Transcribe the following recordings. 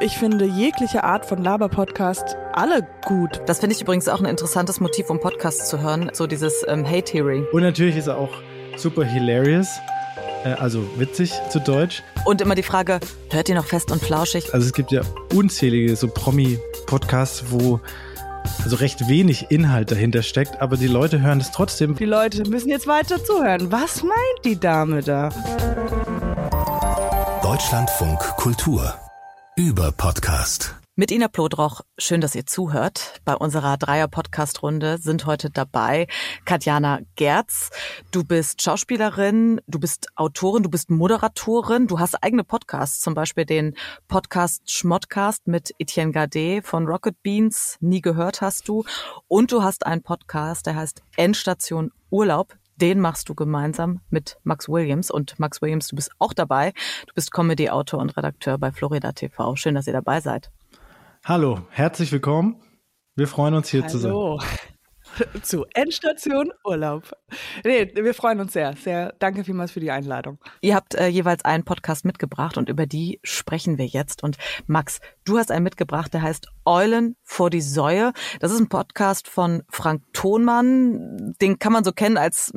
Ich finde jegliche Art von Laber-Podcast alle gut. Das finde ich übrigens auch ein interessantes Motiv, um Podcasts zu hören. So dieses ähm, Hate-Hearing. Und natürlich ist er auch super hilarious. Äh, also witzig zu Deutsch. Und immer die Frage, hört ihr noch fest und flauschig? Also es gibt ja unzählige so Promi-Podcasts, wo also recht wenig Inhalt dahinter steckt, aber die Leute hören es trotzdem. Die Leute müssen jetzt weiter zuhören. Was meint die Dame da? Deutschlandfunk Kultur über Podcast. Mit Ina Plodroch, schön, dass ihr zuhört. Bei unserer Dreier-Podcast-Runde sind heute dabei Katjana Gerz. Du bist Schauspielerin, du bist Autorin, du bist Moderatorin, du hast eigene Podcasts, zum Beispiel den Podcast Schmottcast mit Etienne Gade von Rocket Beans, nie gehört hast du. Und du hast einen Podcast, der heißt Endstation Urlaub. Den machst du gemeinsam mit Max Williams. Und Max Williams, du bist auch dabei. Du bist Comedy-Autor und Redakteur bei Florida TV. Schön, dass ihr dabei seid. Hallo, herzlich willkommen. Wir freuen uns hier Hallo. zu sein. Zu Endstation Urlaub. Nee, wir freuen uns sehr. Sehr danke vielmals für die Einladung. Ihr habt äh, jeweils einen Podcast mitgebracht und über die sprechen wir jetzt. Und Max, du hast einen mitgebracht, der heißt Eulen vor die Säue. Das ist ein Podcast von Frank Thonmann. Den kann man so kennen als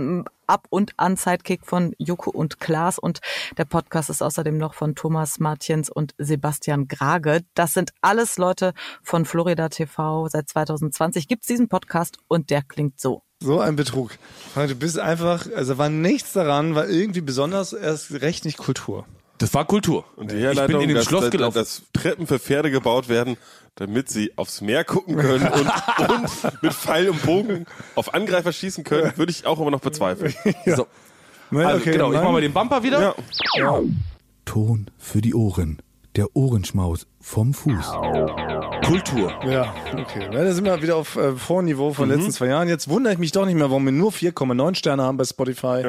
Ab- und An-Sidekick von Joko und Klaas. Und der Podcast ist außerdem noch von Thomas Martjens und Sebastian Grage. Das sind alles Leute von Florida TV. Seit 2020 gibt's diesen Podcast und der klingt so. So ein Betrug. Du bist einfach, also war nichts daran, war irgendwie besonders, erst recht nicht Kultur. Das war Kultur. Und Die ich Herleitung, bin in den dass, Schloss dass, gelaufen. dass Treppen für Pferde gebaut werden, damit sie aufs Meer gucken können und, und mit Pfeil und Bogen auf Angreifer schießen können, würde ich auch immer noch bezweifeln. so. Also, genau, ich mach mal den Bumper wieder. Ja. Ton für die Ohren. Der Ohrenschmaus vom Fuß. Kultur. Ja, okay. Ja, da sind wir wieder auf äh, Vorniveau von den letzten zwei Jahren. Jetzt wundere ich mich doch nicht mehr, warum wir nur 4,9 Sterne haben bei Spotify.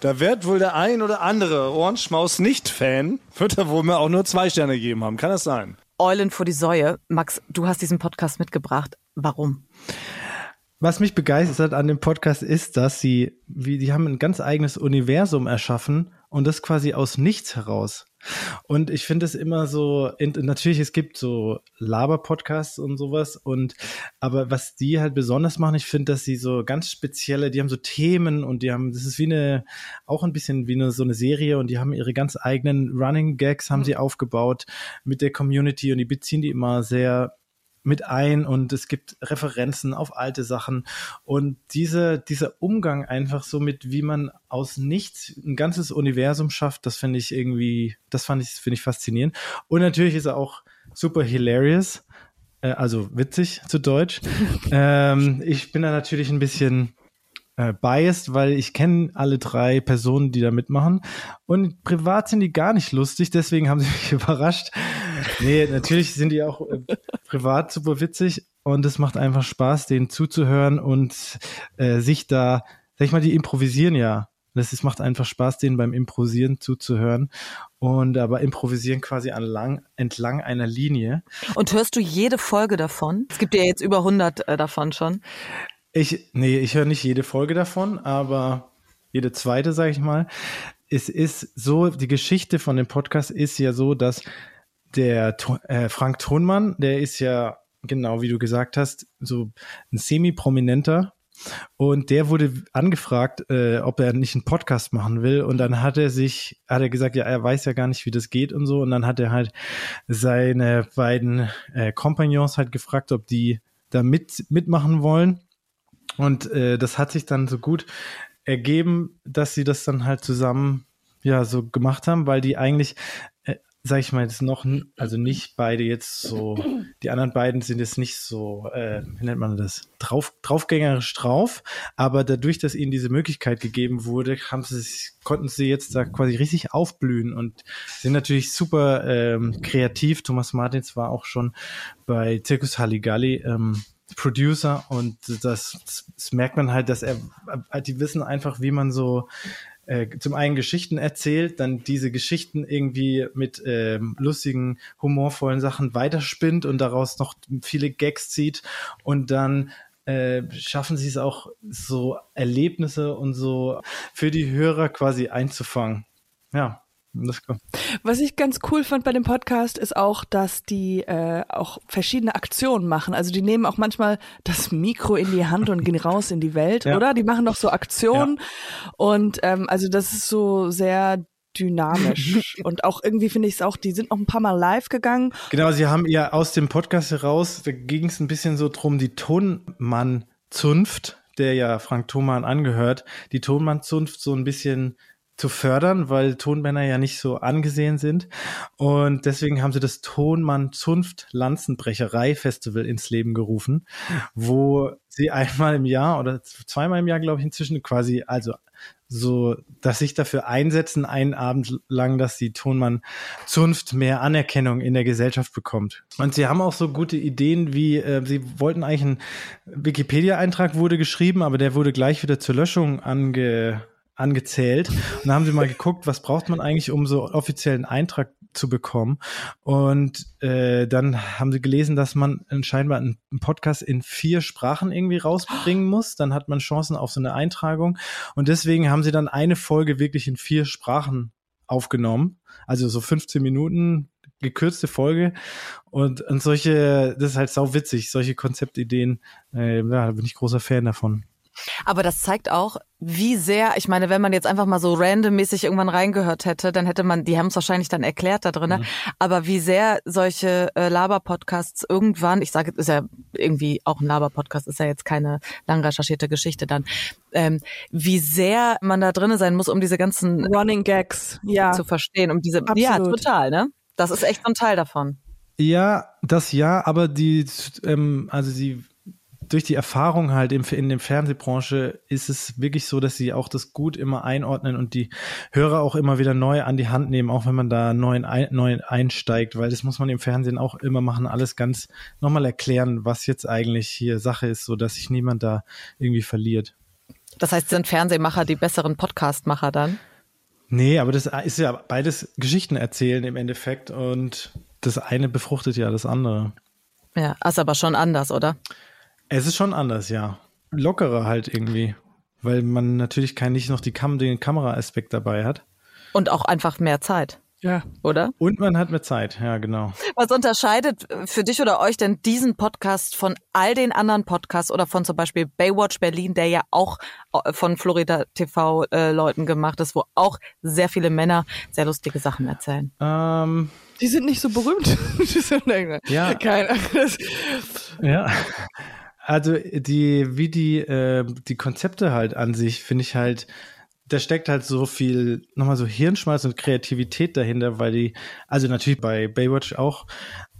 Da wird wohl der ein oder andere Ohrenschmaus nicht Fan, wird er wohl mir auch nur zwei Sterne gegeben haben. Kann das sein? Eulen vor die Säue. Max, du hast diesen Podcast mitgebracht. Warum? Was mich begeistert an dem Podcast ist, dass sie, wie, die haben ein ganz eigenes Universum erschaffen und das quasi aus nichts heraus. Und ich finde es immer so, in, natürlich, es gibt so Laber-Podcasts und sowas und, aber was die halt besonders machen, ich finde, dass sie so ganz spezielle, die haben so Themen und die haben, das ist wie eine, auch ein bisschen wie eine, so eine Serie und die haben ihre ganz eigenen Running Gags haben sie aufgebaut mit der Community und die beziehen die immer sehr mit ein und es gibt Referenzen auf alte Sachen und diese, dieser Umgang einfach so mit, wie man aus nichts ein ganzes Universum schafft, das finde ich irgendwie, das fand ich, finde ich faszinierend. Und natürlich ist er auch super hilarious, äh, also witzig zu Deutsch. ähm, ich bin da natürlich ein bisschen äh, biased, weil ich kenne alle drei Personen, die da mitmachen. Und privat sind die gar nicht lustig, deswegen haben sie mich überrascht. Nee, natürlich sind die auch äh, privat super witzig und es macht einfach Spaß, denen zuzuhören und äh, sich da, sag ich mal, die improvisieren ja. Das ist, macht einfach Spaß, denen beim Improvisieren zuzuhören und aber improvisieren quasi entlang, entlang einer Linie. Und hörst du jede Folge davon? Es gibt ja jetzt über 100 äh, davon schon. Ich, nee, ich höre nicht jede Folge davon, aber jede zweite, sage ich mal. Es ist so, die Geschichte von dem Podcast ist ja so, dass der äh, Frank Thonmann, der ist ja, genau wie du gesagt hast, so ein semi-prominenter. Und der wurde angefragt, äh, ob er nicht einen Podcast machen will. Und dann hat er sich, hat er gesagt, ja, er weiß ja gar nicht, wie das geht und so. Und dann hat er halt seine beiden äh, Kompagnons halt gefragt, ob die da mit, mitmachen wollen. Und äh, das hat sich dann so gut ergeben, dass sie das dann halt zusammen ja so gemacht haben, weil die eigentlich, äh, sag ich mal, jetzt noch, n- also nicht beide jetzt so, die anderen beiden sind jetzt nicht so, äh, wie nennt man das, drauf, draufgängerisch drauf, aber dadurch, dass ihnen diese Möglichkeit gegeben wurde, haben sie konnten sie jetzt da quasi richtig aufblühen und sind natürlich super ähm, kreativ. Thomas Martins war auch schon bei Circus Halligalli ähm, Producer und das, das merkt man halt, dass er, äh, die wissen einfach, wie man so äh, zum einen Geschichten erzählt, dann diese Geschichten irgendwie mit ähm, lustigen, humorvollen Sachen weiterspinnt und daraus noch viele Gags zieht und dann äh, schaffen sie es auch so Erlebnisse und so für die Hörer quasi einzufangen. Ja, Was ich ganz cool fand bei dem Podcast ist auch, dass die äh, auch verschiedene Aktionen machen. Also die nehmen auch manchmal das Mikro in die Hand und gehen raus in die Welt, ja. oder? Die machen doch so Aktionen. Ja. Und ähm, also das ist so sehr dynamisch. und auch irgendwie finde ich es auch, die sind noch ein paar Mal live gegangen. Genau, sie haben ja aus dem Podcast heraus, da ging es ein bisschen so drum, die Tonmann-Zunft, der ja Frank Thoman angehört, die Tonmann-Zunft so ein bisschen zu fördern, weil Tonmänner ja nicht so angesehen sind. Und deswegen haben sie das Tonmann Zunft Lanzenbrecherei Festival ins Leben gerufen, wo sie einmal im Jahr oder zweimal im Jahr, glaube ich, inzwischen quasi, also so, dass sich dafür einsetzen, einen Abend lang, dass die Tonmann Zunft mehr Anerkennung in der Gesellschaft bekommt. Und sie haben auch so gute Ideen wie, äh, sie wollten eigentlich ein Wikipedia-Eintrag wurde geschrieben, aber der wurde gleich wieder zur Löschung ange angezählt. Und da haben sie mal geguckt, was braucht man eigentlich, um so offiziellen Eintrag zu bekommen. Und äh, dann haben sie gelesen, dass man scheinbar einen Podcast in vier Sprachen irgendwie rausbringen muss. Dann hat man Chancen auf so eine Eintragung. Und deswegen haben sie dann eine Folge wirklich in vier Sprachen aufgenommen. Also so 15 Minuten gekürzte Folge und, und solche, das ist halt sau witzig, solche Konzeptideen, äh, ja, da bin ich großer Fan davon. Aber das zeigt auch, wie sehr, ich meine, wenn man jetzt einfach mal so randommäßig irgendwann reingehört hätte, dann hätte man, die haben es wahrscheinlich dann erklärt da drin, mhm. aber wie sehr solche äh, Laber-Podcasts irgendwann, ich sage, ist ja irgendwie auch ein Laber-Podcast, ist ja jetzt keine lang recherchierte Geschichte dann, ähm, wie sehr man da drin sein muss, um diese ganzen Running Gags ja. zu verstehen, um diese, Absolut. ja, total, ne? Das ist echt ein Teil davon. Ja, das ja, aber die, ähm, also sie durch die Erfahrung halt im, in der Fernsehbranche ist es wirklich so, dass sie auch das gut immer einordnen und die Hörer auch immer wieder neu an die Hand nehmen, auch wenn man da neu, neu einsteigt, weil das muss man im Fernsehen auch immer machen, alles ganz nochmal erklären, was jetzt eigentlich hier Sache ist, so dass sich niemand da irgendwie verliert. Das heißt, sind Fernsehmacher die besseren Podcastmacher dann? Nee, aber das ist ja beides Geschichten erzählen im Endeffekt und das eine befruchtet ja das andere. Ja, ist aber schon anders, oder? Es ist schon anders, ja. Lockerer halt irgendwie. Weil man natürlich kein nicht noch die Kam den Kameraaspekt dabei hat. Und auch einfach mehr Zeit. Ja. Oder? Und man hat mehr Zeit, ja, genau. Was unterscheidet für dich oder euch denn diesen Podcast von all den anderen Podcasts oder von zum Beispiel Baywatch Berlin, der ja auch äh, von Florida TV äh, Leuten gemacht ist, wo auch sehr viele Männer sehr lustige Sachen erzählen? Ähm, die sind nicht so berühmt. ja. Keine Ja. Also die, wie die, äh, die Konzepte halt an sich, finde ich halt, da steckt halt so viel, nochmal so Hirnschmalz und Kreativität dahinter, weil die, also natürlich bei Baywatch auch,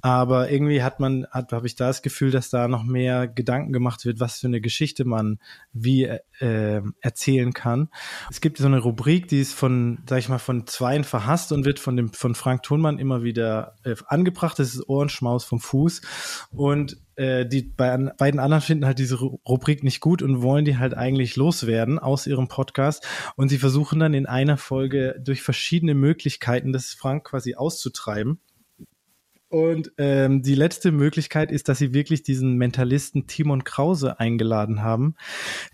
aber irgendwie hat man, hat, habe ich da das Gefühl, dass da noch mehr Gedanken gemacht wird, was für eine Geschichte man wie äh, erzählen kann. Es gibt so eine Rubrik, die ist von, sag ich mal, von Zweien verhasst und wird von dem von Frank Thunmann immer wieder äh, angebracht. Das ist Ohrenschmaus vom Fuß und äh, die beiden anderen finden halt diese Rubrik nicht gut und wollen die halt eigentlich loswerden aus ihrem Podcast. Und sie versuchen dann in einer Folge durch verschiedene Möglichkeiten das Frank quasi auszutreiben. Und ähm, die letzte Möglichkeit ist, dass sie wirklich diesen Mentalisten Timon Krause eingeladen haben,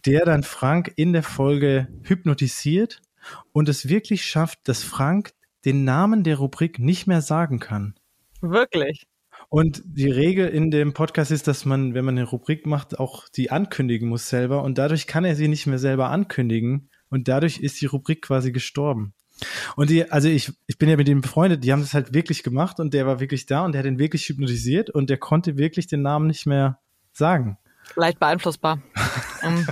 der dann Frank in der Folge hypnotisiert und es wirklich schafft, dass Frank den Namen der Rubrik nicht mehr sagen kann. Wirklich? Und die Regel in dem Podcast ist, dass man, wenn man eine Rubrik macht, auch die ankündigen muss selber. Und dadurch kann er sie nicht mehr selber ankündigen. Und dadurch ist die Rubrik quasi gestorben. Und die, also ich, ich bin ja mit ihm befreundet, die haben das halt wirklich gemacht und der war wirklich da und der hat ihn wirklich hypnotisiert und der konnte wirklich den Namen nicht mehr sagen. Leicht beeinflussbar. um.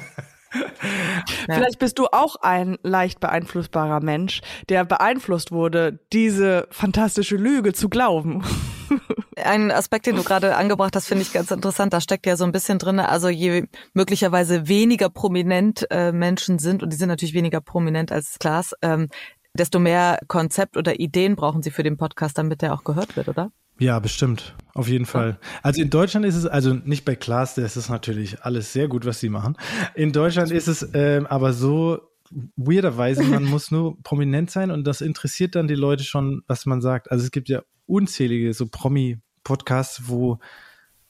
Ja. Vielleicht bist du auch ein leicht beeinflussbarer Mensch, der beeinflusst wurde, diese fantastische Lüge zu glauben. Ein Aspekt, den du gerade angebracht hast, finde ich ganz interessant. Da steckt ja so ein bisschen drin, also je möglicherweise weniger prominent äh, Menschen sind, und die sind natürlich weniger prominent als Klaas, ähm, desto mehr Konzept oder Ideen brauchen sie für den Podcast, damit der auch gehört wird, oder? Ja, bestimmt. Auf jeden Fall. Also in Deutschland ist es, also nicht bei Klaas, das ist natürlich alles sehr gut, was sie machen. In Deutschland ist es äh, aber so, weirderweise, man muss nur prominent sein und das interessiert dann die Leute schon, was man sagt. Also es gibt ja unzählige so Promi-Podcasts, wo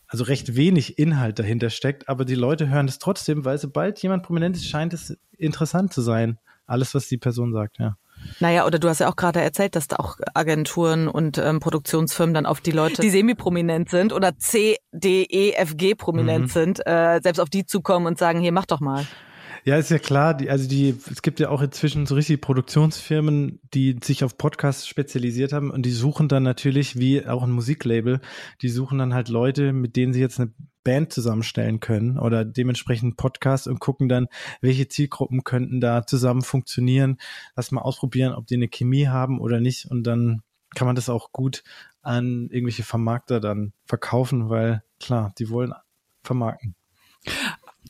also recht wenig Inhalt dahinter steckt, aber die Leute hören es trotzdem, weil sobald jemand prominent ist, scheint es interessant zu sein. Alles, was die Person sagt, ja. Naja, oder du hast ja auch gerade erzählt, dass da auch Agenturen und ähm, Produktionsfirmen dann auf die Leute, die semi-prominent sind oder C, D, E, F, G prominent mhm. sind, äh, selbst auf die zukommen und sagen, hier, mach doch mal. Ja, ist ja klar. Die, also die, es gibt ja auch inzwischen so richtig Produktionsfirmen, die sich auf Podcasts spezialisiert haben und die suchen dann natürlich, wie auch ein Musiklabel, die suchen dann halt Leute, mit denen sie jetzt eine Band zusammenstellen können oder dementsprechend Podcast und gucken dann, welche Zielgruppen könnten da zusammen funktionieren. Lass mal ausprobieren, ob die eine Chemie haben oder nicht und dann kann man das auch gut an irgendwelche Vermarkter dann verkaufen, weil klar, die wollen vermarkten.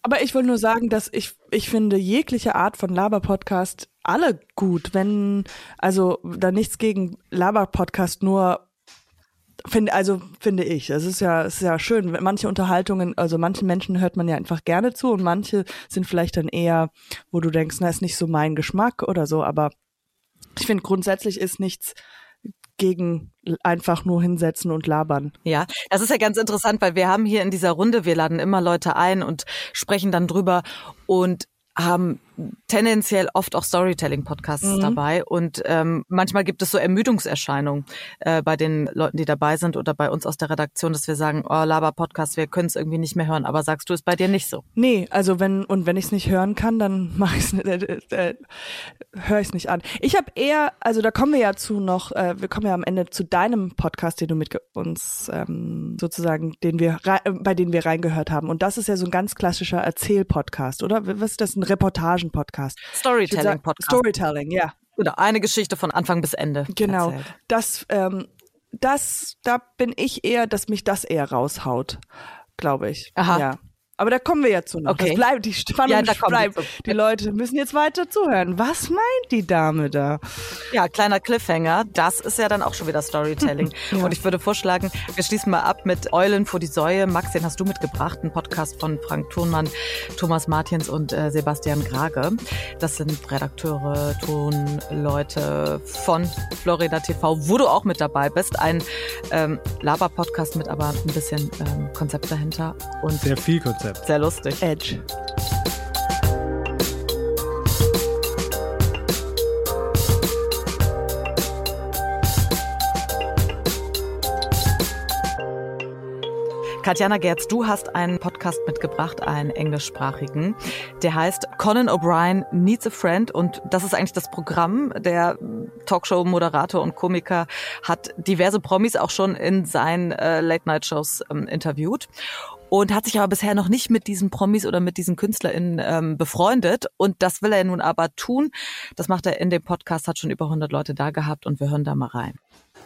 Aber ich will nur sagen, dass ich, ich finde jegliche Art von Laber-Podcast alle gut. Wenn, also da nichts gegen Laber-Podcast, nur finde, also finde ich. Es ist ja, es ist ja schön. Manche Unterhaltungen, also manchen Menschen hört man ja einfach gerne zu und manche sind vielleicht dann eher, wo du denkst, na, ist nicht so mein Geschmack oder so. Aber ich finde grundsätzlich ist nichts gegen einfach nur hinsetzen und labern. Ja, das ist ja ganz interessant, weil wir haben hier in dieser Runde, wir laden immer Leute ein und sprechen dann drüber und haben tendenziell oft auch Storytelling-Podcasts mhm. dabei und ähm, manchmal gibt es so Ermüdungserscheinungen äh, bei den Leuten, die dabei sind oder bei uns aus der Redaktion, dass wir sagen, oh, Laber-Podcast, wir können es irgendwie nicht mehr hören. Aber sagst du es bei dir nicht so? Nee, also wenn und wenn ich es nicht hören kann, dann mache ich es äh, äh, höre ich es nicht an. Ich habe eher, also da kommen wir ja zu noch, äh, wir kommen ja am Ende zu deinem Podcast, den du mit uns ähm, sozusagen, den wir bei denen wir reingehört haben. Und das ist ja so ein ganz klassischer Erzähl-Podcast, oder? Was ist das? Ein Reportagen Podcast. Storytelling Podcast. Storytelling, ja. Oder eine Geschichte von Anfang bis Ende. Genau. Erzählt. Das, ähm, das, da bin ich eher, dass mich das eher raushaut, glaube ich. Aha. Ja. Aber da kommen wir ja zu noch. Okay. Das bleibt, die Spannung ja, bleibt. Die Leute müssen jetzt weiter zuhören. Was meint die Dame da? Ja, kleiner Cliffhanger. Das ist ja dann auch schon wieder Storytelling. ja. Und ich würde vorschlagen, wir schließen mal ab mit Eulen vor die Säue. Max, den hast du mitgebracht. Ein Podcast von Frank Thunmann, Thomas Martins und äh, Sebastian Grage. Das sind Redakteure, Tonleute von Florida TV, wo du auch mit dabei bist. Ein ähm, Laber-Podcast mit aber ein bisschen ähm, Konzept dahinter. Und Sehr viel Konzept. Konzept. Sehr lustig. Edge. Katjana Gerz, du hast einen Podcast mitgebracht, einen englischsprachigen, der heißt Conan O'Brien Needs a Friend und das ist eigentlich das Programm. Der Talkshow-Moderator und Komiker hat diverse Promis auch schon in seinen äh, Late-Night-Shows ähm, interviewt und hat sich aber bisher noch nicht mit diesen Promis oder mit diesen KünstlerInnen ähm, befreundet. Und das will er nun aber tun. Das macht er in dem Podcast, hat schon über 100 Leute da gehabt und wir hören da mal rein.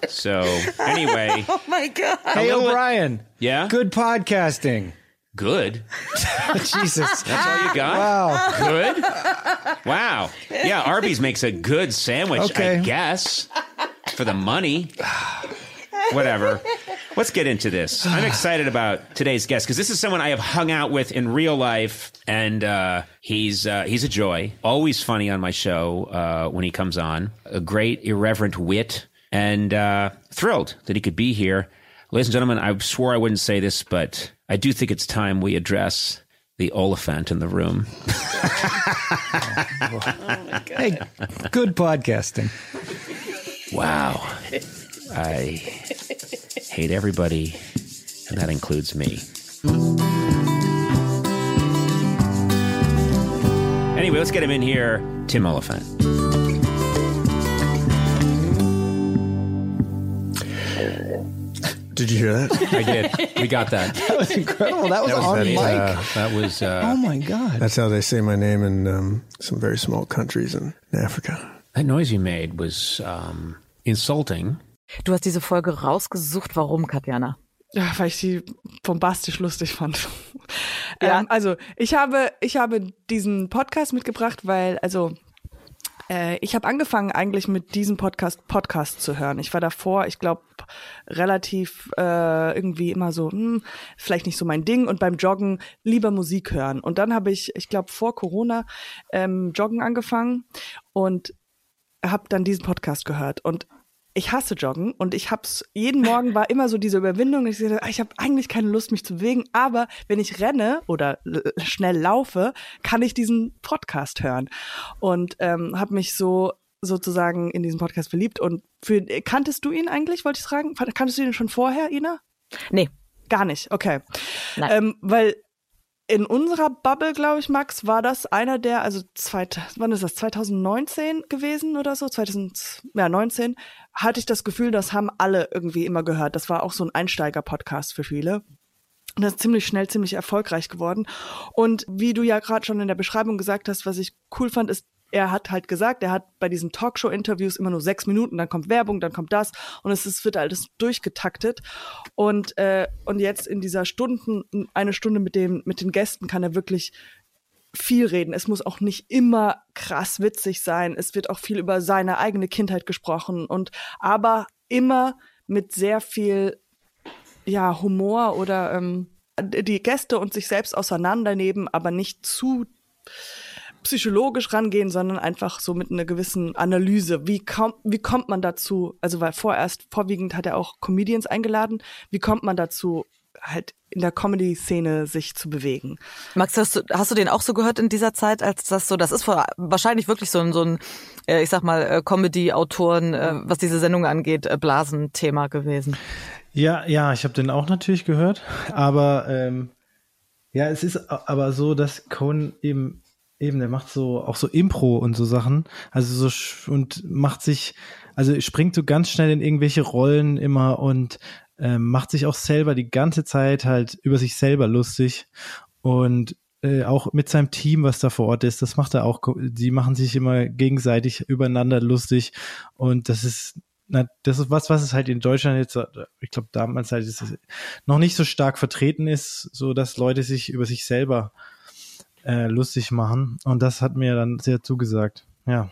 So, anyway. oh my God. Hey, O'Brien. Yeah? Good podcasting. Good. Jesus. That's all you got? Wow. Good? Wow. Yeah, Arby's makes a good sandwich, okay. I guess. For the money. Whatever. Let's get into this. I'm excited about today's guest because this is someone I have hung out with in real life, and uh, he's uh, he's a joy. Always funny on my show uh, when he comes on. A great irreverent wit, and uh, thrilled that he could be here. Ladies and gentlemen, I swore I wouldn't say this, but I do think it's time we address the Oliphant in the room. oh hey, good podcasting. Wow. I hate everybody, and that includes me. Anyway, let's get him in here. Tim Oliphant. Did you hear that? I did. We got that. That was incredible. That was, that was on that, mic. Uh, that was. Uh, oh my god. That's how they say my name in um, some very small countries in, in Africa. That noise you made was um, insulting Du hast diese Folge rausgesucht. Warum, Katjana? Ja, weil ich sie bombastisch lustig fand. Ja. Ähm, also ich habe, ich habe diesen Podcast mitgebracht, weil, also äh, ich habe angefangen eigentlich mit diesem Podcast Podcast zu hören. Ich war davor, ich glaube, relativ äh, irgendwie immer so, hm, vielleicht nicht so mein Ding und beim Joggen lieber Musik hören. Und dann habe ich, ich glaube, vor Corona ähm, Joggen angefangen und habe dann diesen Podcast gehört. Und ich hasse Joggen und ich hab's jeden Morgen war immer so diese Überwindung, ich dachte, ich habe eigentlich keine Lust mich zu bewegen, aber wenn ich renne oder schnell laufe, kann ich diesen Podcast hören und ähm, habe mich so sozusagen in diesen Podcast verliebt. Und für, kanntest du ihn eigentlich, wollte ich fragen? Kanntest du ihn schon vorher, Ina? Nee. Gar nicht, okay. Nein. Ähm, weil in unserer Bubble, glaube ich, Max, war das einer der, also zweit, wann ist das, 2019 gewesen oder so? 2019 hatte ich das Gefühl, das haben alle irgendwie immer gehört. Das war auch so ein Einsteiger-Podcast für viele. Und das ist ziemlich schnell, ziemlich erfolgreich geworden. Und wie du ja gerade schon in der Beschreibung gesagt hast, was ich cool fand, ist, er hat halt gesagt, er hat bei diesen Talkshow-Interviews immer nur sechs Minuten, dann kommt Werbung, dann kommt das und es ist, wird alles durchgetaktet. Und, äh, und jetzt in dieser Stunden, eine Stunde mit, dem, mit den Gästen kann er wirklich viel reden. Es muss auch nicht immer krass witzig sein. Es wird auch viel über seine eigene Kindheit gesprochen und aber immer mit sehr viel ja Humor oder ähm, die Gäste und sich selbst auseinandernehmen, aber nicht zu psychologisch rangehen, sondern einfach so mit einer gewissen Analyse. Wie kommt, wie kommt man dazu? Also, weil vorerst, vorwiegend hat er auch Comedians eingeladen. Wie kommt man dazu, halt in der Comedy-Szene sich zu bewegen. Max, hast du, hast du den auch so gehört in dieser Zeit, als das so, das ist vor, wahrscheinlich wirklich so ein, so ein, äh, ich sag mal, äh, Comedy-Autoren, äh, was diese Sendung angeht, Blasenthema gewesen? Ja, ja, ich habe den auch natürlich gehört, aber ähm, ja, es ist aber so, dass Cohen eben Eben, der macht so auch so Impro und so Sachen. Also so und macht sich, also springt so ganz schnell in irgendwelche Rollen immer und äh, macht sich auch selber die ganze Zeit halt über sich selber lustig und äh, auch mit seinem Team, was da vor Ort ist, das macht er auch. Die machen sich immer gegenseitig übereinander lustig und das ist na, das ist was, was es halt in Deutschland jetzt, ich glaube damals halt noch nicht so stark vertreten ist, so dass Leute sich über sich selber äh, lustig machen. Und das hat mir dann sehr zugesagt. Ja.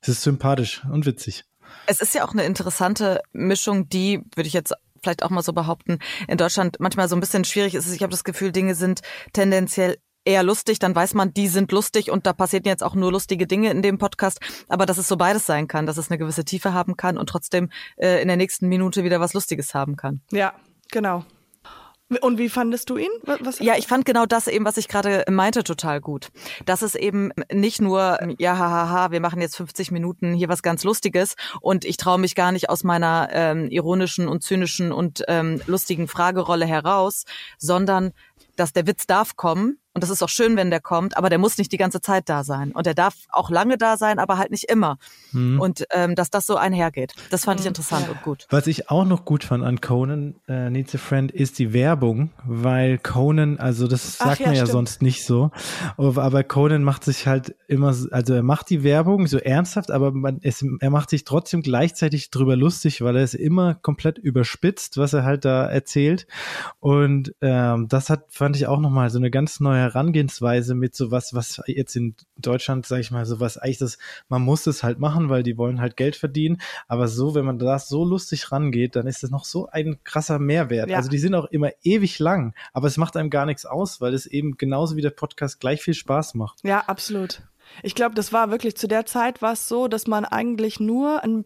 Es ist sympathisch und witzig. Es ist ja auch eine interessante Mischung, die, würde ich jetzt vielleicht auch mal so behaupten, in Deutschland manchmal so ein bisschen schwierig ist. Ich habe das Gefühl, Dinge sind tendenziell eher lustig, dann weiß man, die sind lustig und da passieren jetzt auch nur lustige Dinge in dem Podcast. Aber dass es so beides sein kann, dass es eine gewisse Tiefe haben kann und trotzdem äh, in der nächsten Minute wieder was Lustiges haben kann. Ja, genau. Und wie fandest du ihn? Was ja, ich fand genau das eben, was ich gerade meinte, total gut. Dass es eben nicht nur, ja, hahaha, wir machen jetzt 50 Minuten hier was ganz Lustiges und ich traue mich gar nicht aus meiner ähm, ironischen und zynischen und ähm, lustigen Fragerolle heraus, sondern dass der Witz darf kommen und das ist auch schön, wenn der kommt, aber der muss nicht die ganze Zeit da sein. Und der darf auch lange da sein, aber halt nicht immer. Mhm. Und ähm, dass das so einhergeht. Das fand ich mhm. interessant ja. und gut. Was ich auch noch gut fand an Conan äh, Needs a Friend ist die Werbung, weil Conan, also das sagt ja, man ja stimmt. sonst nicht so, aber Conan macht sich halt immer, also er macht die Werbung so ernsthaft, aber man, es, er macht sich trotzdem gleichzeitig drüber lustig, weil er es immer komplett überspitzt, was er halt da erzählt. Und ähm, das hat, fand ich auch nochmal so eine ganz neue Herangehensweise mit sowas, was jetzt in Deutschland, sage ich mal, sowas eigentlich das, man muss es halt machen, weil die wollen halt Geld verdienen. Aber so, wenn man da so lustig rangeht, dann ist das noch so ein krasser Mehrwert. Ja. Also die sind auch immer ewig lang, aber es macht einem gar nichts aus, weil es eben genauso wie der Podcast gleich viel Spaß macht. Ja, absolut. Ich glaube, das war wirklich zu der Zeit war es so, dass man eigentlich nur ein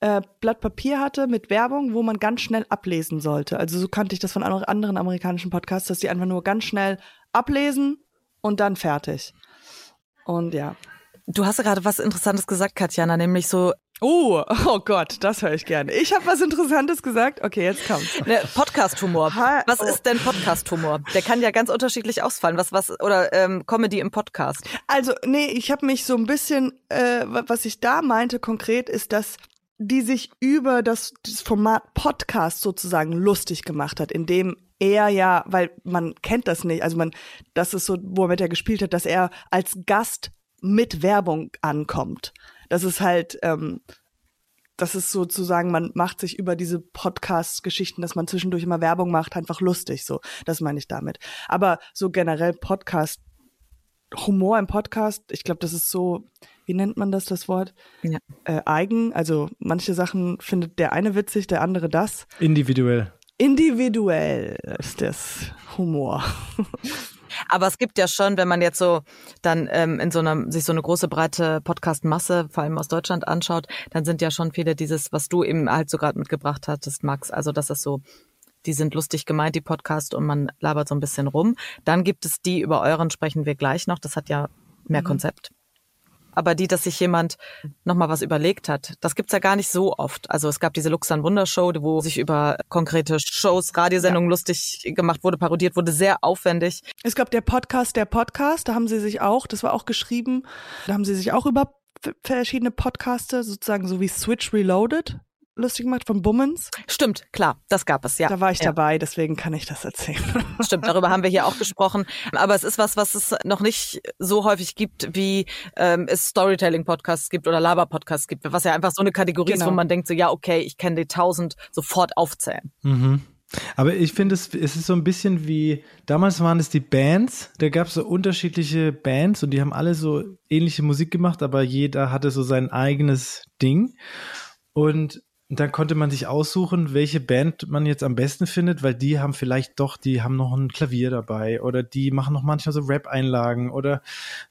äh, Blatt Papier hatte mit Werbung, wo man ganz schnell ablesen sollte. Also so kannte ich das von anderen amerikanischen Podcasts, dass die einfach nur ganz schnell ablesen und dann fertig. Und ja. Du hast ja gerade was Interessantes gesagt, Katjana, nämlich so. Oh, oh Gott, das höre ich gerne. Ich habe was Interessantes gesagt. Okay, jetzt kommt's. Ne, Podcast-Humor. Was oh. ist denn Podcast-Humor? Der kann ja ganz unterschiedlich ausfallen. Was, was oder ähm, Comedy im Podcast? Also nee, ich habe mich so ein bisschen, äh, was ich da meinte konkret, ist, dass die sich über das, das Format Podcast sozusagen lustig gemacht hat, indem er ja, weil man kennt das nicht, also man, das ist so, womit er gespielt hat, dass er als Gast mit Werbung ankommt. Das ist halt, ähm, das ist sozusagen, man macht sich über diese Podcast-Geschichten, dass man zwischendurch immer Werbung macht, einfach lustig, so. Das meine ich damit. Aber so generell Podcast, Humor im Podcast, ich glaube, das ist so, wie nennt man das, das Wort? Ja. Äh, eigen. Also manche Sachen findet der eine witzig, der andere das. Individuell individuell ist das Humor. Aber es gibt ja schon, wenn man jetzt so dann ähm, in so einer sich so eine große breite Podcast-Masse, vor allem aus Deutschland anschaut, dann sind ja schon viele dieses, was du eben halt so gerade mitgebracht hattest, Max. Also das ist so, die sind lustig gemeint, die Podcast, und man labert so ein bisschen rum. Dann gibt es die, über euren sprechen wir gleich noch. Das hat ja mehr mhm. Konzept. aber die, dass sich jemand nochmal was überlegt hat, das gibt's ja gar nicht so oft. Also es gab diese Luxan Wundershow, wo sich über konkrete Shows, Radiosendungen ja. lustig gemacht wurde, parodiert wurde, sehr aufwendig. Es gab der Podcast, der Podcast, da haben sie sich auch, das war auch geschrieben, da haben sie sich auch über verschiedene Podcaste, sozusagen so wie Switch Reloaded, lustig gemacht von Bummens. Stimmt, klar, das gab es, ja. Da war ich ja. dabei, deswegen kann ich das erzählen. Stimmt, darüber haben wir hier auch gesprochen. Aber es ist was, was es noch nicht so häufig gibt, wie ähm, es Storytelling-Podcasts gibt oder Laber-Podcasts gibt, was ja einfach so eine Kategorie genau. ist, wo man denkt so, ja, okay, ich kann die tausend sofort aufzählen. Mhm. Aber ich finde, es, es ist so ein bisschen wie, damals waren es die Bands, da gab es so unterschiedliche Bands und die haben alle so ähnliche Musik gemacht, aber jeder hatte so sein eigenes Ding. Und und dann konnte man sich aussuchen, welche Band man jetzt am besten findet, weil die haben vielleicht doch, die haben noch ein Klavier dabei oder die machen noch manchmal so Rap-Einlagen oder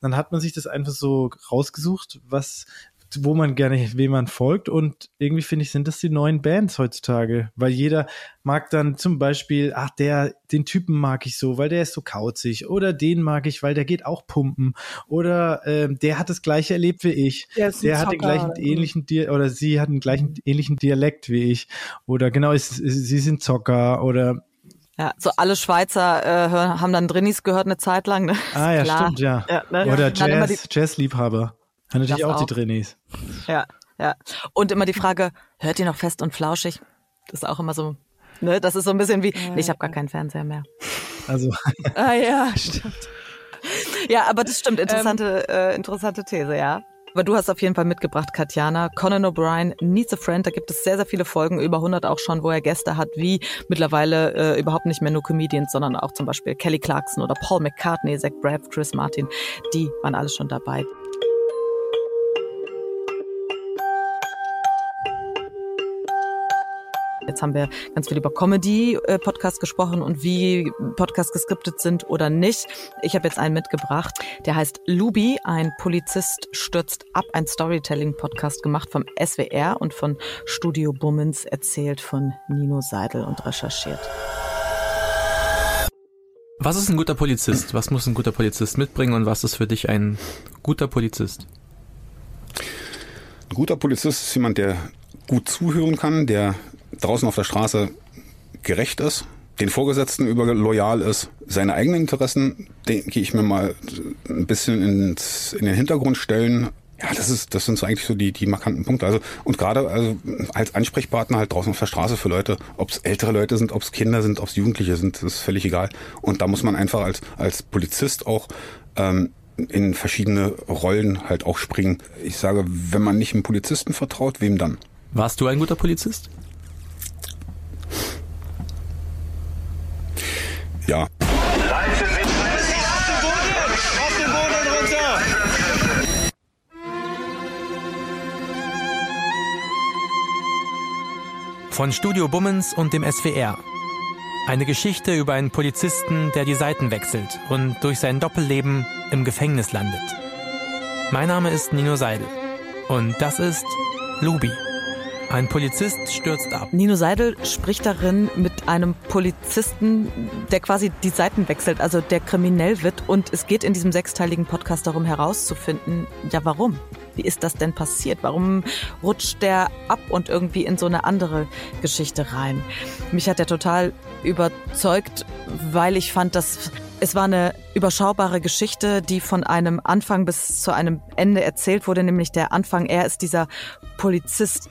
dann hat man sich das einfach so rausgesucht, was wo man gerne, wem man folgt. Und irgendwie finde ich, sind das die neuen Bands heutzutage, weil jeder mag dann zum Beispiel, ach, der, den Typen mag ich so, weil der ist so kauzig. Oder den mag ich, weil der geht auch pumpen. Oder äh, der hat das gleiche erlebt wie ich. Der, der hat den gleichen ähnlichen Di oder sie hat den gleichen ähnlichen Dialekt wie ich. Oder genau, ist, sie sind Zocker oder ja, so alle Schweizer äh, haben dann Drinnies gehört eine Zeit lang. Ne? Ah ja, Klar. stimmt, ja. ja ne? Oder Jazz, Jazzliebhaber. Hat natürlich auch, auch, die Trainees. Ja, ja. Und immer die Frage, hört ihr noch fest und flauschig? Das ist auch immer so, ne? Das ist so ein bisschen wie, nee, ich habe gar keinen Fernseher mehr. Also. ah ja, stimmt. Ja, aber das stimmt. Interessante, ähm, äh, interessante These, ja. Aber du hast auf jeden Fall mitgebracht, Katjana. Conan O'Brien Needs a Friend. Da gibt es sehr, sehr viele Folgen, über 100 auch schon, wo er Gäste hat, wie mittlerweile äh, überhaupt nicht mehr nur Comedians, sondern auch zum Beispiel Kelly Clarkson oder Paul McCartney, Zach Braff, Chris Martin. Die waren alle schon dabei. Jetzt haben wir ganz viel über Comedy-Podcasts gesprochen und wie Podcasts geskriptet sind oder nicht. Ich habe jetzt einen mitgebracht, der heißt Lubi, ein Polizist stürzt ab, ein Storytelling-Podcast gemacht vom SWR und von Studio Bummens, erzählt von Nino Seidel und recherchiert. Was ist ein guter Polizist? Was muss ein guter Polizist mitbringen und was ist für dich ein guter Polizist? Ein guter Polizist ist jemand, der gut zuhören kann, der draußen auf der Straße gerecht ist, den Vorgesetzten über loyal ist, seine eigenen Interessen, denke ich mir mal, ein bisschen ins, in den Hintergrund stellen. Ja, das ist, das sind so eigentlich so die, die markanten Punkte. Also, und gerade also als Ansprechpartner halt draußen auf der Straße für Leute, ob es ältere Leute sind, ob es Kinder sind, ob es Jugendliche sind, das ist völlig egal. Und da muss man einfach als, als Polizist auch ähm, in verschiedene Rollen halt auch springen. Ich sage, wenn man nicht einem Polizisten vertraut, wem dann? Warst du ein guter Polizist? Ja. Von Studio Bummens und dem SWR. Eine Geschichte über einen Polizisten, der die Seiten wechselt und durch sein Doppelleben im Gefängnis landet. Mein Name ist Nino Seidel und das ist Lubi. Ein Polizist stürzt ab. Nino Seidel spricht darin mit einem Polizisten, der quasi die Seiten wechselt, also der kriminell wird. Und es geht in diesem sechsteiligen Podcast darum herauszufinden, ja warum? Wie ist das denn passiert? Warum rutscht der ab und irgendwie in so eine andere Geschichte rein? Mich hat er total überzeugt, weil ich fand, dass es war eine überschaubare Geschichte, die von einem Anfang bis zu einem Ende erzählt wurde, nämlich der Anfang. Er ist dieser Polizist,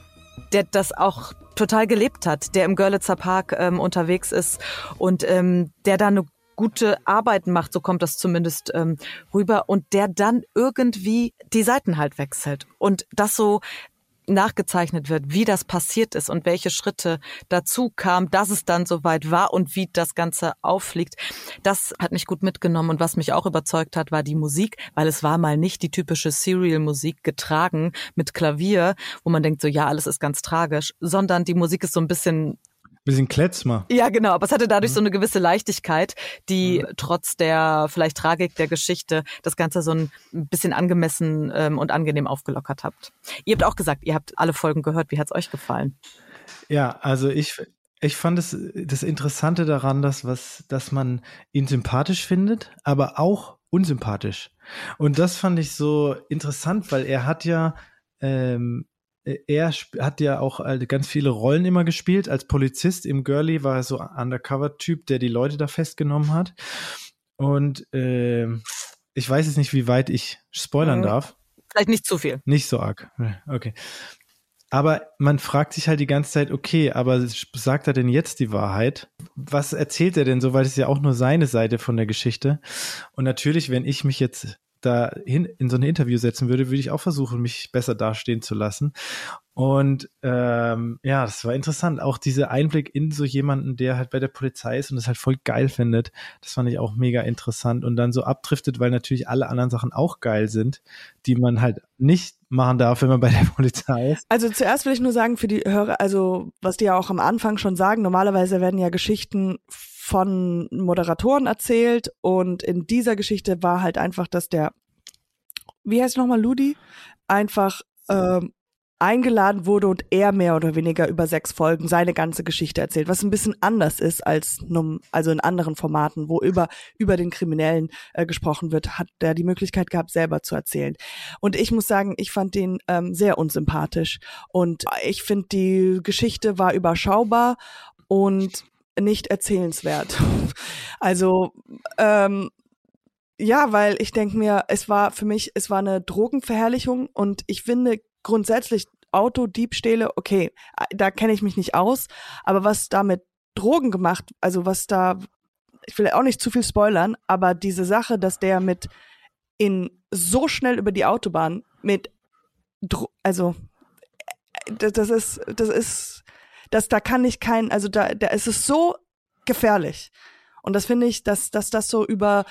der das auch total gelebt hat, der im Görlitzer Park ähm, unterwegs ist und ähm, der da eine gute Arbeit macht, so kommt das zumindest ähm, rüber, und der dann irgendwie die Seiten halt wechselt. Und das so nachgezeichnet wird, wie das passiert ist und welche Schritte dazu kam, dass es dann soweit war und wie das Ganze auffliegt. Das hat mich gut mitgenommen und was mich auch überzeugt hat, war die Musik, weil es war mal nicht die typische Serial-Musik getragen mit Klavier, wo man denkt so, ja, alles ist ganz tragisch, sondern die Musik ist so ein bisschen Bisschen Kletzmer. Ja, genau. Aber es hatte dadurch mhm. so eine gewisse Leichtigkeit, die mhm. trotz der vielleicht Tragik der Geschichte das Ganze so ein bisschen angemessen ähm, und angenehm aufgelockert habt. Ihr habt auch gesagt, ihr habt alle Folgen gehört. Wie hat's euch gefallen? Ja, also ich, ich fand es das Interessante daran, dass was, dass man ihn sympathisch findet, aber auch unsympathisch. Und das fand ich so interessant, weil er hat ja, ähm, er hat ja auch äh, ganz viele Rollen immer gespielt. Als Polizist im Girlie war er so Undercover-Typ, der die Leute da festgenommen hat. Und äh, ich weiß jetzt nicht, wie weit ich spoilern mhm. darf. Vielleicht nicht zu viel. Nicht so arg. Okay. Aber man fragt sich halt die ganze Zeit, okay, aber sagt er denn jetzt die Wahrheit? Was erzählt er denn so? Weil es ja auch nur seine Seite von der Geschichte. Und natürlich, wenn ich mich jetzt da hin in so ein Interview setzen würde, würde ich auch versuchen, mich besser dastehen zu lassen. Und ähm, ja, das war interessant. Auch dieser Einblick in so jemanden, der halt bei der Polizei ist und das halt voll geil findet, das fand ich auch mega interessant. Und dann so abdriftet, weil natürlich alle anderen Sachen auch geil sind, die man halt nicht machen darf, wenn man bei der Polizei ist. Also zuerst will ich nur sagen für die Hörer, also was die ja auch am Anfang schon sagen, normalerweise werden ja Geschichten von Moderatoren erzählt und in dieser Geschichte war halt einfach, dass der, wie heißt nochmal Ludi, einfach ähm, eingeladen wurde und er mehr oder weniger über sechs Folgen seine ganze Geschichte erzählt, was ein bisschen anders ist als num, also in anderen Formaten, wo über über den Kriminellen äh, gesprochen wird, hat er die Möglichkeit gehabt, selber zu erzählen. Und ich muss sagen, ich fand den ähm, sehr unsympathisch und ich finde die Geschichte war überschaubar und nicht erzählenswert. Also ähm, ja, weil ich denke mir, es war für mich, es war eine Drogenverherrlichung und ich finde grundsätzlich Autodiebstähle, okay, da kenne ich mich nicht aus, aber was da mit Drogen gemacht, also was da, ich will auch nicht zu viel spoilern, aber diese Sache, dass der mit in so schnell über die Autobahn mit, Dro also das, das ist, das ist, das, da kann ich kein, also da, da ist es so gefährlich. Und das finde ich, dass, dass das so über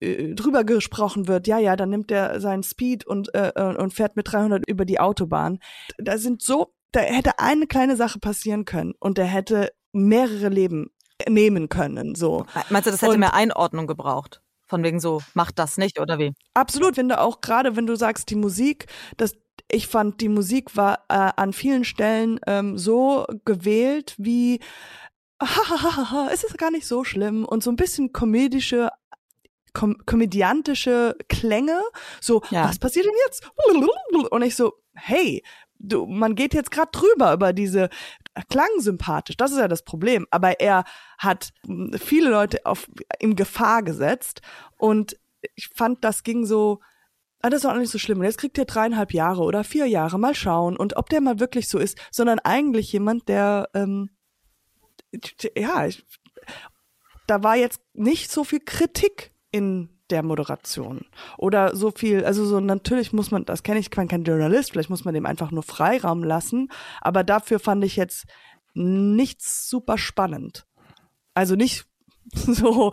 äh, drüber gesprochen wird, ja, ja, dann nimmt er seinen Speed und, äh, äh und fährt mit 300 über die Autobahn. Da sind so, da hätte eine kleine Sache passieren können und der hätte mehrere Leben nehmen können, so. Meinst du, das hätte und, mehr Einordnung gebraucht? Von wegen so, macht das nicht oder wie? Absolut, wenn du auch gerade, wenn du sagst, die Musik, das, ich fand, die Musik war äh, an vielen Stellen ähm, so gewählt wie es ist gar nicht so schlimm und so ein bisschen komödische kom komödiantische Klänge, so, ja. was passiert denn jetzt? Und ich so, hey, du, man geht jetzt gerade drüber über diese klang sympathisch, das ist ja das Problem, aber er hat viele Leute auf in Gefahr gesetzt und ich fand, das ging so, ah, das ist auch nicht so schlimm. Und jetzt kriegt er dreieinhalb Jahre oder vier Jahre, mal schauen und ob der mal wirklich so ist, sondern eigentlich jemand, der ähm, ja, ich, da war jetzt nicht so viel Kritik in der Moderation oder so viel, also so natürlich muss man, das kenne ich, bin kein Journalist, vielleicht muss man dem einfach nur Freiraum lassen, aber dafür fand ich jetzt nichts super spannend. Also nicht so,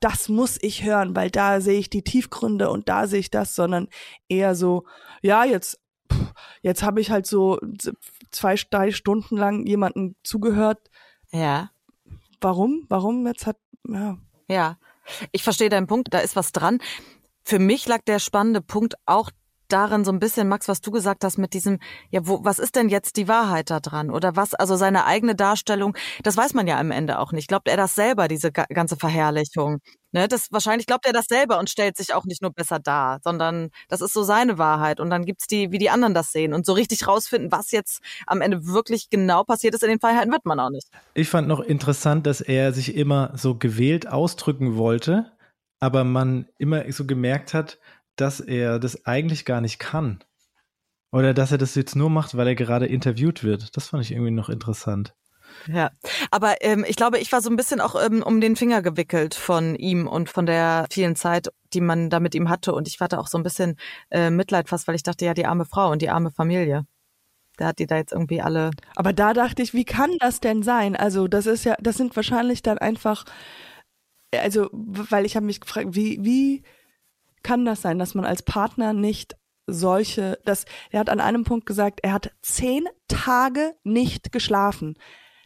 das muss ich hören, weil da sehe ich die Tiefgründe und da sehe ich das, sondern eher so, ja, jetzt, jetzt habe ich halt so zwei, drei Stunden lang jemanden zugehört. Ja. Warum? Warum jetzt hat, ja. Ja. Ich verstehe deinen Punkt, da ist was dran. Für mich lag der spannende Punkt auch darin so ein bisschen, Max, was du gesagt hast mit diesem, ja, wo, was ist denn jetzt die Wahrheit da dran? Oder was, also seine eigene Darstellung, das weiß man ja am Ende auch nicht. Glaubt er das selber, diese ganze Verherrlichung? Ne, das wahrscheinlich glaubt er das selber und stellt sich auch nicht nur besser dar, sondern das ist so seine Wahrheit. Und dann gibt's die, wie die anderen das sehen. Und so richtig rausfinden, was jetzt am Ende wirklich genau passiert ist in den Freiheiten, wird man auch nicht. Ich fand noch interessant, dass er sich immer so gewählt ausdrücken wollte, aber man immer so gemerkt hat, dass er das eigentlich gar nicht kann. Oder dass er das jetzt nur macht, weil er gerade interviewt wird. Das fand ich irgendwie noch interessant. Ja, aber ähm, ich glaube, ich war so ein bisschen auch ähm, um den Finger gewickelt von ihm und von der vielen Zeit, die man da mit ihm hatte. Und ich hatte auch so ein bisschen äh, Mitleid fast, weil ich dachte, ja, die arme Frau und die arme Familie. Da hat die da jetzt irgendwie alle. Aber da dachte ich, wie kann das denn sein? Also, das ist ja, das sind wahrscheinlich dann einfach, also, weil ich habe mich gefragt, wie, wie kann das sein, dass man als Partner nicht solche, dass er hat an einem Punkt gesagt, er hat zehn Tage nicht geschlafen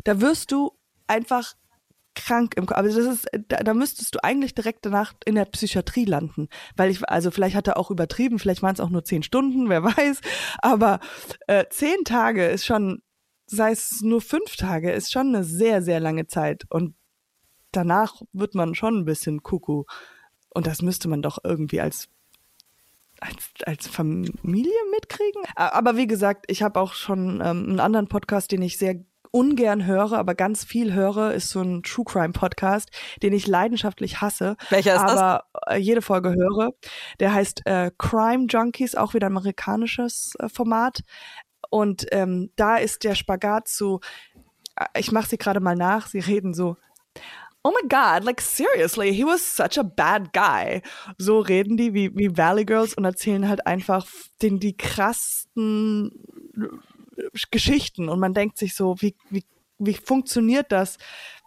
da wirst du einfach krank im Kopf. Also das ist, da, da müsstest du eigentlich direkt danach in der Psychiatrie landen. Weil ich, also vielleicht hat er auch übertrieben, vielleicht waren es auch nur zehn Stunden, wer weiß. Aber äh, zehn Tage ist schon, sei es nur fünf Tage, ist schon eine sehr, sehr lange Zeit. Und danach wird man schon ein bisschen Kuckuck. Und das müsste man doch irgendwie als als, als Familie mitkriegen. Aber wie gesagt, ich habe auch schon ähm, einen anderen Podcast, den ich sehr ungern höre, aber ganz viel höre, ist so ein True Crime Podcast, den ich leidenschaftlich hasse. Welcher ist aber das? jede Folge höre. Der heißt äh, Crime Junkies, auch wieder amerikanisches äh, Format. Und ähm, da ist der Spagat zu, äh, ich mache sie gerade mal nach, sie reden so, oh my God, like seriously, he was such a bad guy. So reden die wie, wie Valley Girls und erzählen halt einfach den, die krassten Geschichten und man denkt sich so, wie, wie, wie funktioniert das,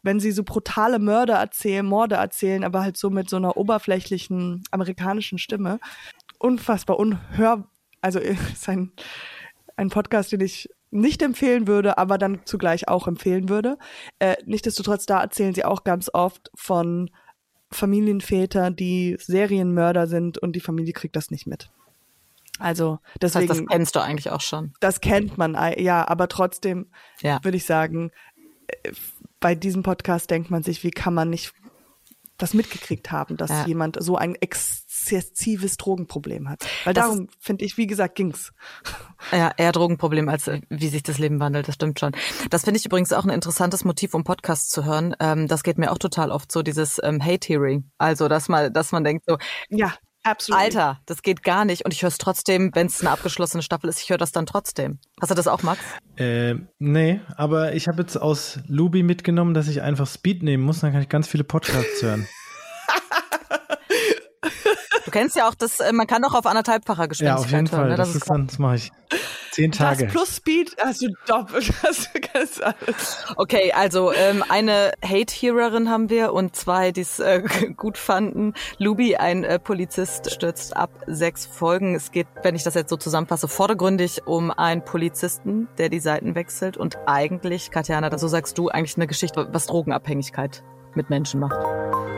wenn sie so brutale Mörder erzählen, Morde erzählen, aber halt so mit so einer oberflächlichen amerikanischen Stimme. Unfassbar unhör, also ist ein, ein Podcast, den ich nicht empfehlen würde, aber dann zugleich auch empfehlen würde. Äh, Nichtsdestotrotz, da erzählen sie auch ganz oft von Familienväter, die Serienmörder sind und die Familie kriegt das nicht mit. Also deswegen. Das, das kennst du eigentlich auch schon. Das kennt man, ja, aber trotzdem ja. würde ich sagen, äh, bei diesem Podcast denkt man sich, wie kann man nicht das mitgekriegt haben, dass ja. jemand so ein exzessives Drogenproblem hat. Weil das darum, finde ich, wie gesagt, ging's. Ja, eher Drogenproblem, als äh, wie sich das Leben wandelt, das stimmt schon. Das finde ich übrigens auch ein interessantes Motiv, um Podcasts zu hören. Ähm, das geht mir auch total oft so, dieses ähm, Hate-Hearing. Also, dass man, dass man denkt so, ja. Absolut. Alter, das geht gar nicht. Und ich höre es trotzdem, wenn es eine abgeschlossene Staffel ist, ich höre das dann trotzdem. Hast du das auch, Max? Äh, nee, aber ich habe jetzt aus Lubi mitgenommen, dass ich einfach Speed nehmen muss, dann kann ich ganz viele Podcasts hören. Du kennst ja auch das, äh, man kann doch auf anderthalbfacher Geschwindigkeit Ja, auf jeden hören, Fall. Ne? Das, das, ist dann, das mache ich. Zehn Tage. Das plus Speed hast du doppelt. Hast du ganz alles. Okay, also ähm, eine Hate-Hearerin haben wir und zwei, die es äh, gut fanden. Lubi, ein äh, Polizist, stürzt ab sechs Folgen. Es geht, wenn ich das jetzt so zusammenfasse, vordergründig um einen Polizisten, der die Seiten wechselt und eigentlich, Katjana, so sagst du, eigentlich eine Geschichte, was Drogenabhängigkeit mit Menschen macht.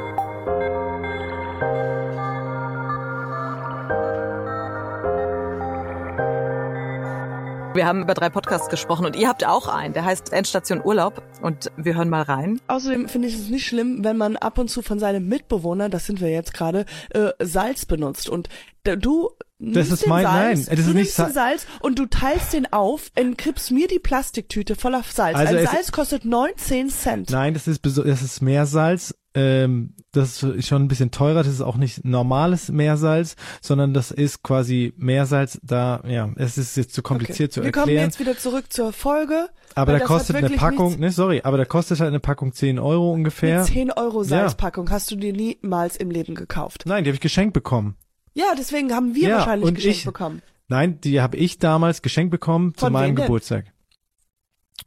Wir haben über drei Podcasts gesprochen und ihr habt auch einen, der heißt Endstation Urlaub und wir hören mal rein. Außerdem finde ich es nicht schlimm, wenn man ab und zu von seinem Mitbewohner, das sind wir jetzt gerade, äh, Salz benutzt und du das ist mein, Salz, nein, das ist nicht Sa Salz und du teilst den auf, entkippst mir die Plastiktüte voller Salz. Also Ein Salz kostet 19 Cent. Nein, das ist, das ist Meersalz. Ähm, das ist schon ein bisschen teurer. Das ist auch nicht normales Meersalz, sondern das ist quasi Meersalz. Da, ja, es ist jetzt zu kompliziert okay. zu erklären. Wir kommen jetzt wieder zurück zur Folge. Aber da kostet eine Packung, ne, sorry, aber da kostet halt eine Packung 10 Euro ungefähr. Eine 10 Euro Salzpackung ja. hast du dir niemals im Leben gekauft. Nein, die habe ich geschenkt bekommen. Ja, deswegen haben wir ja, wahrscheinlich geschenkt ich, bekommen. Nein, die habe ich damals geschenkt bekommen von zu meinem denn? Geburtstag.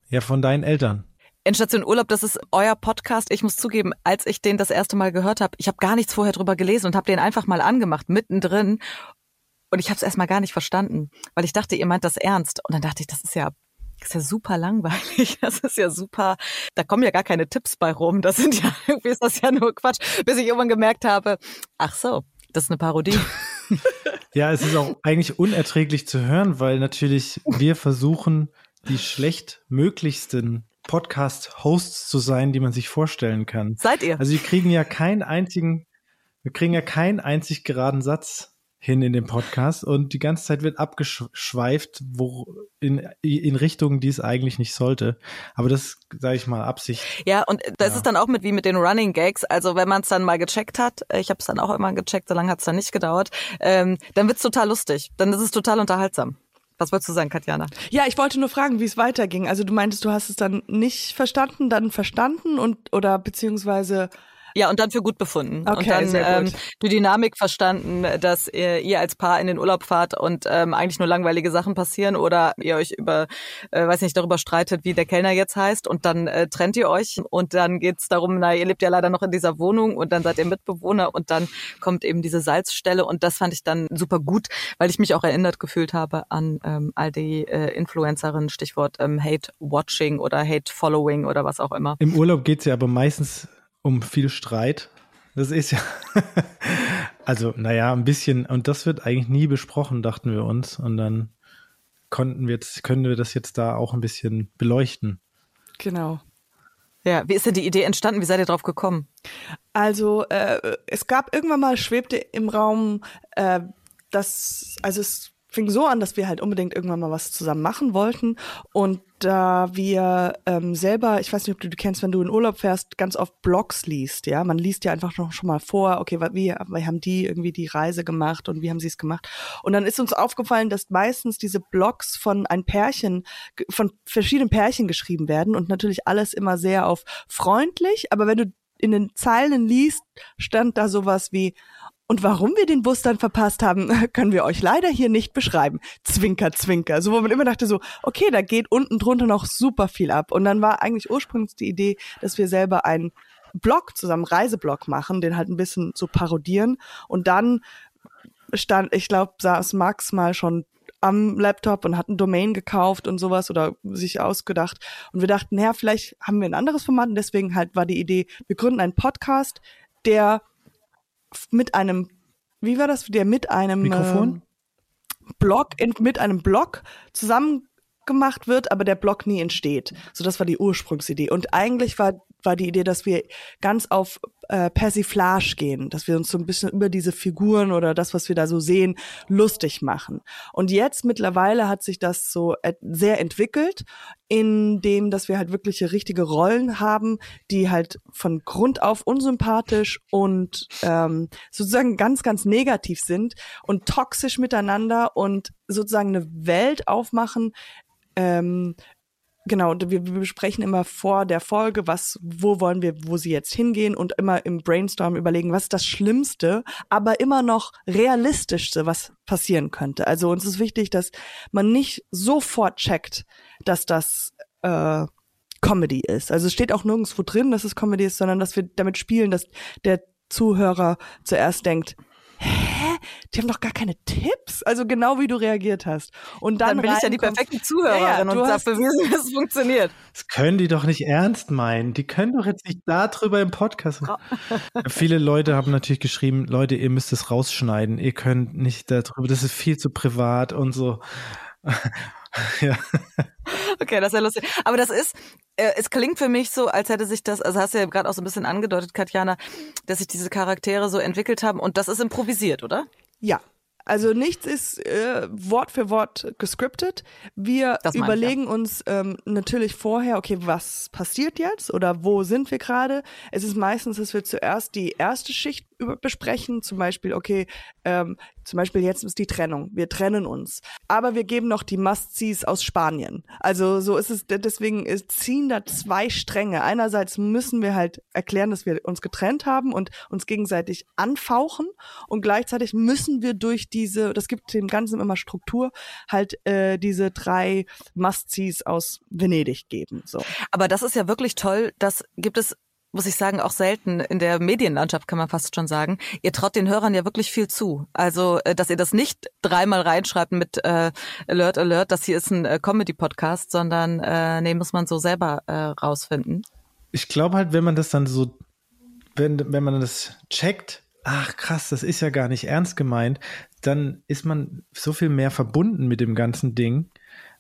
Ja, von deinen Eltern. Endstation Urlaub, das ist euer Podcast. Ich muss zugeben, als ich den das erste Mal gehört habe, ich habe gar nichts vorher drüber gelesen und habe den einfach mal angemacht, mittendrin. Und ich habe es erstmal gar nicht verstanden, weil ich dachte, ihr meint das ernst. Und dann dachte ich, das ist ja das ist ja super langweilig. Das ist ja super. Da kommen ja gar keine Tipps bei rum. Das sind ja irgendwie ist das ja nur Quatsch. Bis ich irgendwann gemerkt habe, ach so, das ist eine Parodie. ja, es ist auch eigentlich unerträglich zu hören, weil natürlich wir versuchen, die schlechtmöglichsten Podcast-Hosts zu sein, die man sich vorstellen kann. Seid ihr? Also wir kriegen ja keinen einzigen, wir kriegen ja keinen einzig geraden Satz hin in dem Podcast und die ganze Zeit wird abgeschweift, wo in, in Richtungen, die es eigentlich nicht sollte. Aber das sage ich mal Absicht. Ja, und das ja. ist dann auch mit wie mit den Running Gags. Also wenn man es dann mal gecheckt hat, ich habe es dann auch immer gecheckt, so lange hat es dann nicht gedauert, ähm, dann wird's total lustig. Dann ist es total unterhaltsam. Was wolltest du sagen, Katjana? Ja, ich wollte nur fragen, wie es weiterging. Also du meintest, du hast es dann nicht verstanden, dann verstanden und oder beziehungsweise ja, und dann für gut befunden. Okay, und dann sehr ähm, gut. die Dynamik verstanden, dass ihr, ihr als Paar in den Urlaub fahrt und ähm, eigentlich nur langweilige Sachen passieren oder ihr euch über, äh, weiß nicht, darüber streitet, wie der Kellner jetzt heißt und dann äh, trennt ihr euch und dann geht's darum, na, ihr lebt ja leider noch in dieser Wohnung und dann seid ihr Mitbewohner und dann kommt eben diese Salzstelle und das fand ich dann super gut, weil ich mich auch erinnert gefühlt habe an ähm, all die äh, Influencerinnen, Stichwort ähm, Hate Watching oder Hate Following oder was auch immer. Im Urlaub geht's ja aber meistens um viel Streit. Das ist ja, also naja, ein bisschen, und das wird eigentlich nie besprochen, dachten wir uns. Und dann konnten wir jetzt, können wir das jetzt da auch ein bisschen beleuchten. Genau. Ja, wie ist denn die Idee entstanden? Wie seid ihr drauf gekommen? Also äh, es gab irgendwann mal, schwebte im Raum, äh, dass, also es fing so an, dass wir halt unbedingt irgendwann mal was zusammen machen wollten. Und da wir ähm, selber, ich weiß nicht, ob du, du kennst, wenn du in Urlaub fährst, ganz oft Blogs liest, ja. Man liest ja einfach noch schon mal vor, okay, wie, wie haben die irgendwie die Reise gemacht und wie haben sie es gemacht. Und dann ist uns aufgefallen, dass meistens diese Blogs von ein Pärchen, von verschiedenen Pärchen geschrieben werden und natürlich alles immer sehr auf freundlich, aber wenn du in den Zeilen liest, stand da sowas wie, und warum wir den Bus dann verpasst haben, können wir euch leider hier nicht beschreiben. Zwinker, zwinker. So, wo man immer dachte so, okay, da geht unten drunter noch super viel ab. Und dann war eigentlich ursprünglich die Idee, dass wir selber einen Blog zusammen, Reiseblog machen, den halt ein bisschen so parodieren. Und dann stand, ich glaube, saß Max mal schon am Laptop und hat ein Domain gekauft und sowas oder sich ausgedacht. Und wir dachten, naja, vielleicht haben wir ein anderes Format und deswegen halt war die Idee, wir gründen einen Podcast, der mit einem, wie war das, der mit einem Mikrofon? Äh, Blog, in, mit einem Blog zusammen gemacht wird, aber der Blog nie entsteht. So, das war die Ursprungsidee. Und eigentlich war, war die Idee, dass wir ganz auf äh, Persiflage gehen, dass wir uns so ein bisschen über diese Figuren oder das, was wir da so sehen, lustig machen. Und jetzt mittlerweile hat sich das so sehr entwickelt, in dem, dass wir halt wirkliche richtige Rollen haben, die halt von Grund auf unsympathisch und ähm, sozusagen ganz, ganz negativ sind und toxisch miteinander und sozusagen eine Welt aufmachen, ähm, genau, wir, wir besprechen immer vor der Folge, was, wo wollen wir, wo sie jetzt hingehen und immer im Brainstorm überlegen, was ist das Schlimmste, aber immer noch realistischste, was passieren könnte. Also uns ist wichtig, dass man nicht sofort checkt, dass das äh, Comedy ist. Also es steht auch nirgendwo drin, dass es Comedy ist, sondern dass wir damit spielen, dass der Zuhörer zuerst denkt, hä, die haben doch gar keine Tipps. Also genau wie du reagiert hast. Und dann, dann bin ich ja die perfekte Zuhörerin ja, ja, und habe bewiesen, dass es funktioniert. Das können die doch nicht ernst meinen. Die können doch jetzt nicht darüber im Podcast. Oh. Viele Leute haben natürlich geschrieben, Leute, ihr müsst es rausschneiden. Ihr könnt nicht darüber, das ist viel zu privat und so. ja. Okay, das ist ja lustig. Aber das ist, äh, es klingt für mich so, als hätte sich das, also hast du ja gerade auch so ein bisschen angedeutet, Katjana, dass sich diese Charaktere so entwickelt haben und das ist improvisiert, oder? Ja, also nichts ist äh, Wort für Wort gescriptet. Wir überlegen ich, ja. uns ähm, natürlich vorher, okay, was passiert jetzt oder wo sind wir gerade? Es ist meistens, dass wir zuerst die erste Schicht besprechen, zum Beispiel, okay, ähm, zum Beispiel jetzt ist die Trennung. Wir trennen uns. Aber wir geben noch die Must-Sees aus Spanien. Also so ist es, deswegen ziehen da zwei Stränge. Einerseits müssen wir halt erklären, dass wir uns getrennt haben und uns gegenseitig anfauchen. Und gleichzeitig müssen wir durch diese, das gibt dem Ganzen immer Struktur, halt äh, diese drei Must-Sees aus Venedig geben. So. Aber das ist ja wirklich toll. Das gibt es muss ich sagen, auch selten in der Medienlandschaft, kann man fast schon sagen. Ihr traut den Hörern ja wirklich viel zu. Also, äh, dass ihr das nicht dreimal reinschreibt mit äh, Alert, Alert, das hier ist ein äh, Comedy-Podcast, sondern äh, nee, muss man so selber äh, rausfinden. Ich glaube halt, wenn man das dann so, wenn, wenn man das checkt, ach krass, das ist ja gar nicht ernst gemeint, dann ist man so viel mehr verbunden mit dem ganzen Ding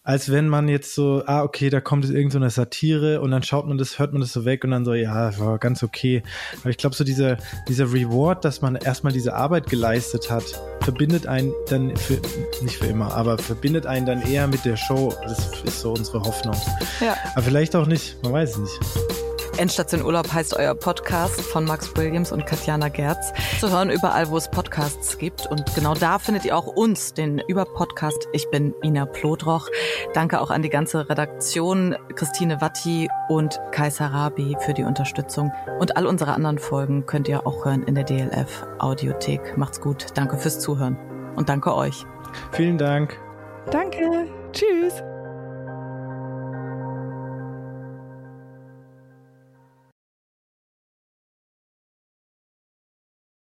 als wenn man jetzt so, ah, okay, da kommt jetzt irgendeine so Satire und dann schaut man das, hört man das so weg und dann so, ja, war ganz okay. Aber ich glaube, so dieser, dieser Reward, dass man erstmal diese Arbeit geleistet hat, verbindet einen dann für, nicht für immer, aber verbindet einen dann eher mit der Show. Das ist so unsere Hoffnung. Ja. Aber vielleicht auch nicht, man weiß es nicht. Endstation Urlaub heißt euer Podcast von Max Williams und Katjana Gerz. Zu hören überall, wo es Podcasts gibt. Und genau da findet ihr auch uns, den Über-Podcast. Ich bin Ina Plodroch. Danke auch an die ganze Redaktion, Christine Watti und Kai Sarabi für die Unterstützung. Und all unsere anderen Folgen könnt ihr auch hören in der DLF Audiothek. Macht's gut. Danke fürs Zuhören. Und danke euch. Vielen Dank. Danke. Tschüss.